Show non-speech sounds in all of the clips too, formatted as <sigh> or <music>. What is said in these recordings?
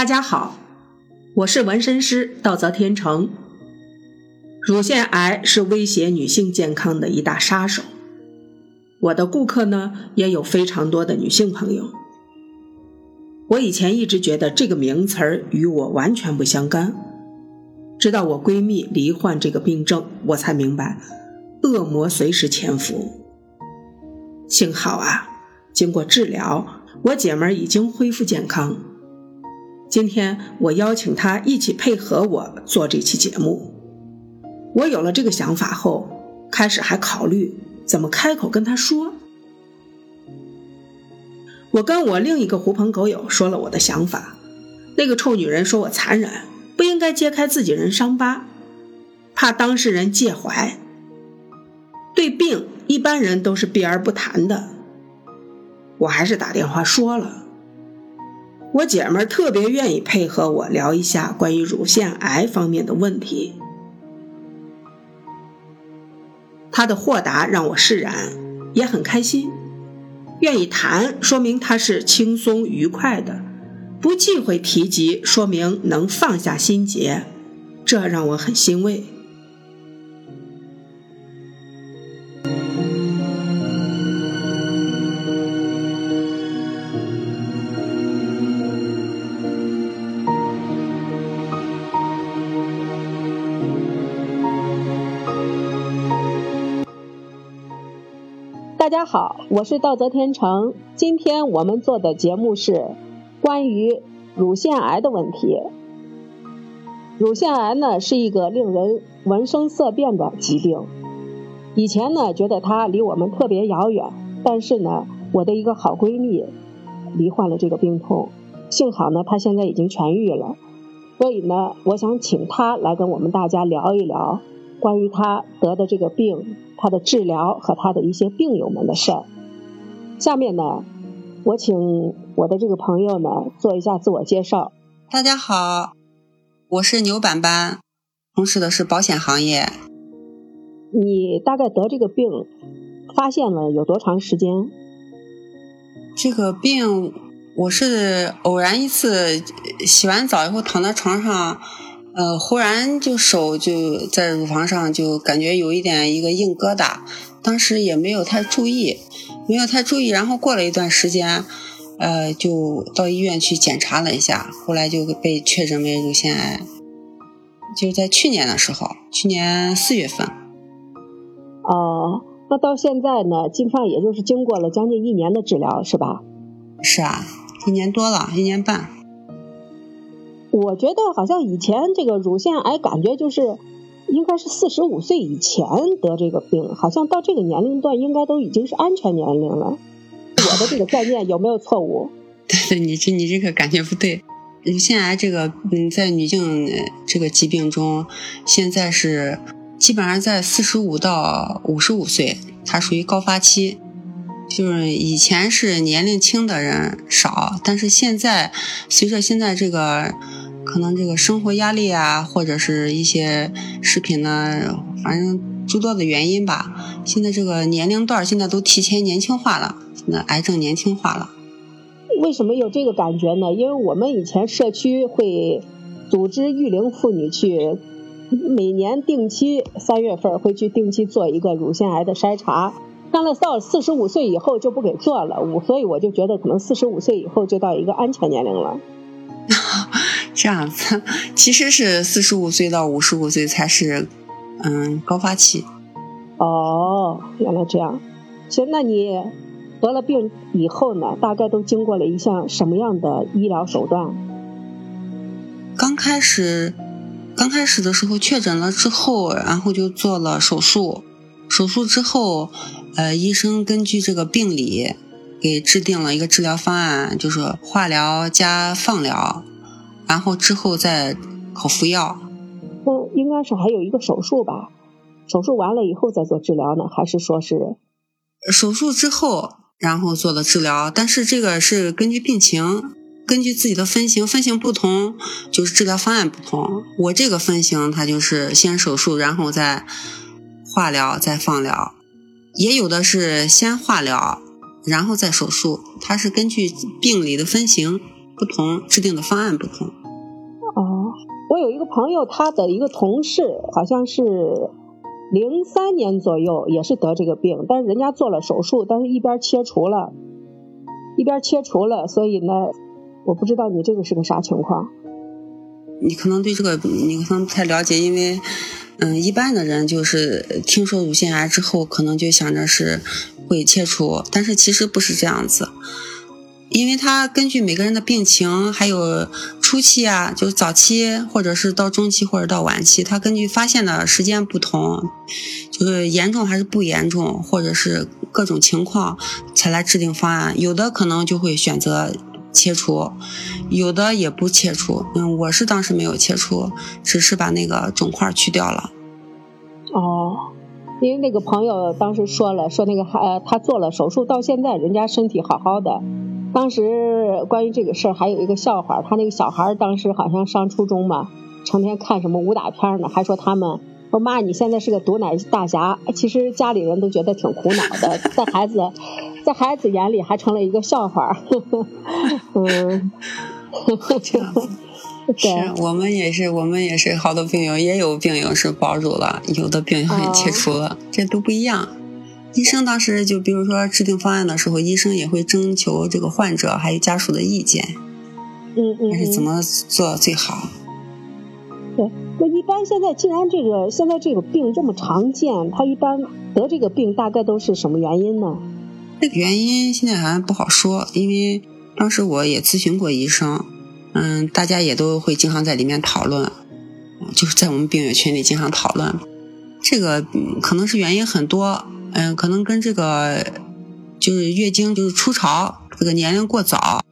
大家好，我是纹身师道泽天成。乳腺癌是威胁女性健康的一大杀手。我的顾客呢，也有非常多的女性朋友。我以前一直觉得这个名词儿与我完全不相干，直到我闺蜜罹患这个病症，我才明白，恶魔随时潜伏。幸好啊，经过治疗，我姐们儿已经恢复健康。今天我邀请他一起配合我做这期节目。我有了这个想法后，开始还考虑怎么开口跟他说。我跟我另一个狐朋狗友说了我的想法，那个臭女人说我残忍，不应该揭开自己人伤疤，怕当事人介怀。对病，一般人都是避而不谈的。我还是打电话说了。我姐们特别愿意配合我聊一下关于乳腺癌方面的问题，她的豁达让我释然，也很开心。愿意谈，说明他是轻松愉快的；不忌讳提及，说明能放下心结，这让我很欣慰。大家好，我是道泽天成。今天我们做的节目是关于乳腺癌的问题。乳腺癌呢是一个令人闻声色变的疾病。以前呢觉得它离我们特别遥远，但是呢我的一个好闺蜜罹患了这个病痛，幸好呢她现在已经痊愈了。所以呢我想请她来跟我们大家聊一聊关于她得的这个病。他的治疗和他的一些病友们的事儿。下面呢，我请我的这个朋友呢做一下自我介绍。大家好，我是牛板板，从事的是保险行业。你大概得这个病，发现了有多长时间？这个病我是偶然一次洗完澡以后躺在床上。呃，忽然就手就在乳房上就感觉有一点一个硬疙瘩，当时也没有太注意，没有太注意，然后过了一段时间，呃，就到医院去检查了一下，后来就被确诊为乳腺癌，就在去年的时候，去年四月份。哦，那到现在呢，基本上也就是经过了将近一年的治疗，是吧？是啊，一年多了，一年半。我觉得好像以前这个乳腺癌感觉就是，应该是四十五岁以前得这个病，好像到这个年龄段应该都已经是安全年龄了。我的这个概念有没有错误？对对，你这你这个感觉不对。乳腺癌这个嗯，在女性这个疾病中，现在是基本上在四十五到五十五岁，它属于高发期。就是以前是年龄轻的人少，但是现在随着现在这个。可能这个生活压力啊，或者是一些食品呢，反正诸多的原因吧。现在这个年龄段现在都提前年轻化了，现在癌症年轻化了。为什么有这个感觉呢？因为我们以前社区会组织育龄妇女去，每年定期三月份会去定期做一个乳腺癌的筛查。但是到四十五岁以后就不给做了，我所以我就觉得可能四十五岁以后就到一个安全年龄了。这样子，<laughs> 其实是四十五岁到五十五岁才是，嗯，高发期。哦，原来这样。行，那你得了病以后呢？大概都经过了一项什么样的医疗手段？刚开始，刚开始的时候确诊了之后，然后就做了手术。手术之后，呃，医生根据这个病理，给制定了一个治疗方案，就是化疗加放疗。然后之后再口服药，那应该是还有一个手术吧？手术完了以后再做治疗呢，还是说是手术之后然后做的治疗？但是这个是根据病情，根据自己的分型，分型不同就是治疗方案不同。我这个分型它就是先手术，然后再化疗，再放疗；也有的是先化疗，然后再手术，它是根据病理的分型。不同，制定的方案不同。有一个朋友，他的一个同事好像是零三年左右也是得这个病，但是人家做了手术，但是一边切除了，一边切除了，所以呢，我不知道你这个是个啥情况。你可能对这个你可能不太了解，因为。嗯，一般的人就是听说乳腺癌之后，可能就想着是会切除，但是其实不是这样子，因为它根据每个人的病情，还有初期啊，就是早期，或者是到中期或者到晚期，它根据发现的时间不同，就是严重还是不严重，或者是各种情况才来制定方案，有的可能就会选择。切除，有的也不切除。嗯，我是当时没有切除，只是把那个肿块去掉了。哦，因为那个朋友当时说了，说那个呃他做了手术，到现在人家身体好好的。当时关于这个事儿还有一个笑话，他那个小孩当时好像上初中嘛，成天看什么武打片呢，还说他们。说妈，你现在是个毒奶大侠。其实家里人都觉得挺苦恼的，在孩子，在孩子眼里还成了一个笑话。呵 <laughs> 呵嗯，<laughs> 是我们也是，我们也是，好多病友也有病友是保住了，有的病友也切除了，这都不一样。医生当时就比如说制定方案的时候，医生也会征求这个患者还有家属的意见，嗯嗯，是怎么做最好。对。那一般现在，既然这个现在这个病这么常见，他一般得这个病大概都是什么原因呢？这个原因现在还不好说，因为当时我也咨询过医生，嗯，大家也都会经常在里面讨论，就是在我们病友群里经常讨论，这个可能是原因很多，嗯，可能跟这个就是月经就是初潮这个年龄过早，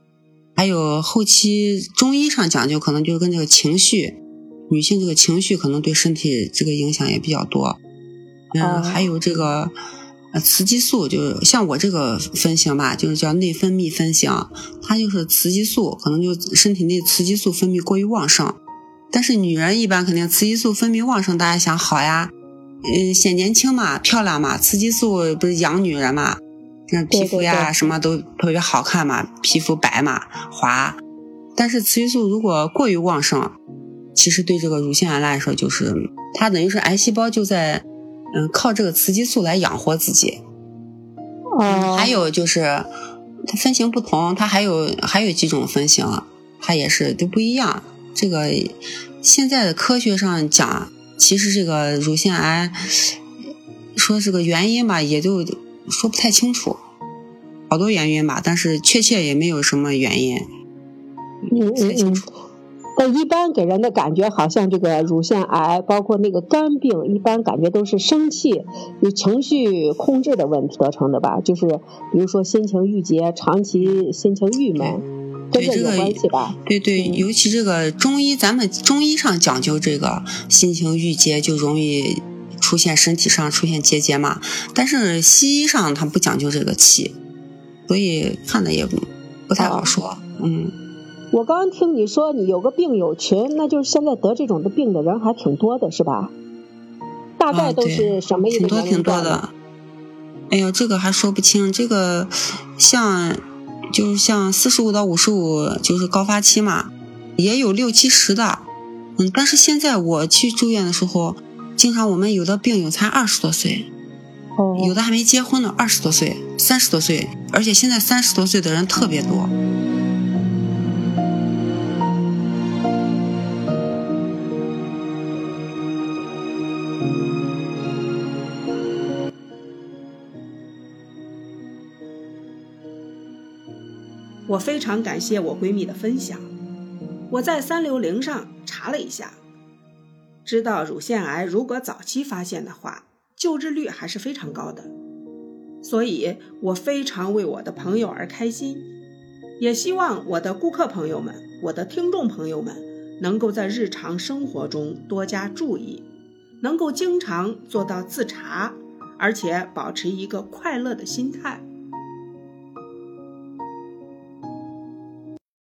还有后期中医上讲究，可能就跟这个情绪。女性这个情绪可能对身体这个影响也比较多，嗯，还有这个呃雌激素，就像我这个分型吧，就是叫内分泌分型，它就是雌激素可能就身体内雌激素分泌过于旺盛，但是女人一般肯定雌激素分泌旺盛，大家想好呀，嗯，显年轻嘛，漂亮嘛，雌激素不是养女人嘛，那皮肤呀什么都特别好看嘛，皮肤白嘛，滑，但是雌激素如果过于旺盛。其实对这个乳腺癌来说，就是它等于是癌细胞就在，嗯，靠这个雌激素来养活自己。哦。还有就是它分型不同，它还有还有几种分型，它也是都不一样。这个现在的科学上讲，其实这个乳腺癌说这个原因吧，也就说不太清楚，好多原因吧，但是确切也没有什么原因，不太清楚。但一般给人的感觉好像这个乳腺癌，包括那个肝病，一般感觉都是生气、有情绪控制的问题得成的吧？就是比如说心情郁结，长期心情郁闷，跟这有关系吧？对对，尤其这个中医，咱们中医上讲究这个心情郁结，就容易出现身体上出现结节嘛。但是西医上他不讲究这个气，所以看的也不不太好说，嗯。我刚刚听你说你有个病友群，那就是现在得这种的病的人还挺多的，是吧？大概都是什么一个挺多挺多的。哎呀，这个还说不清。这个像就是像四十五到五十五就是高发期嘛，也有六七十的。嗯，但是现在我去住院的时候，经常我们有的病友才二十多岁，哦有的还没结婚呢，二十多岁、三十多岁，而且现在三十多岁的人特别多。我非常感谢我闺蜜的分享。我在三六零上查了一下，知道乳腺癌如果早期发现的话，救治率还是非常高的。所以我非常为我的朋友而开心，也希望我的顾客朋友们、我的听众朋友们能够在日常生活中多加注意，能够经常做到自查，而且保持一个快乐的心态。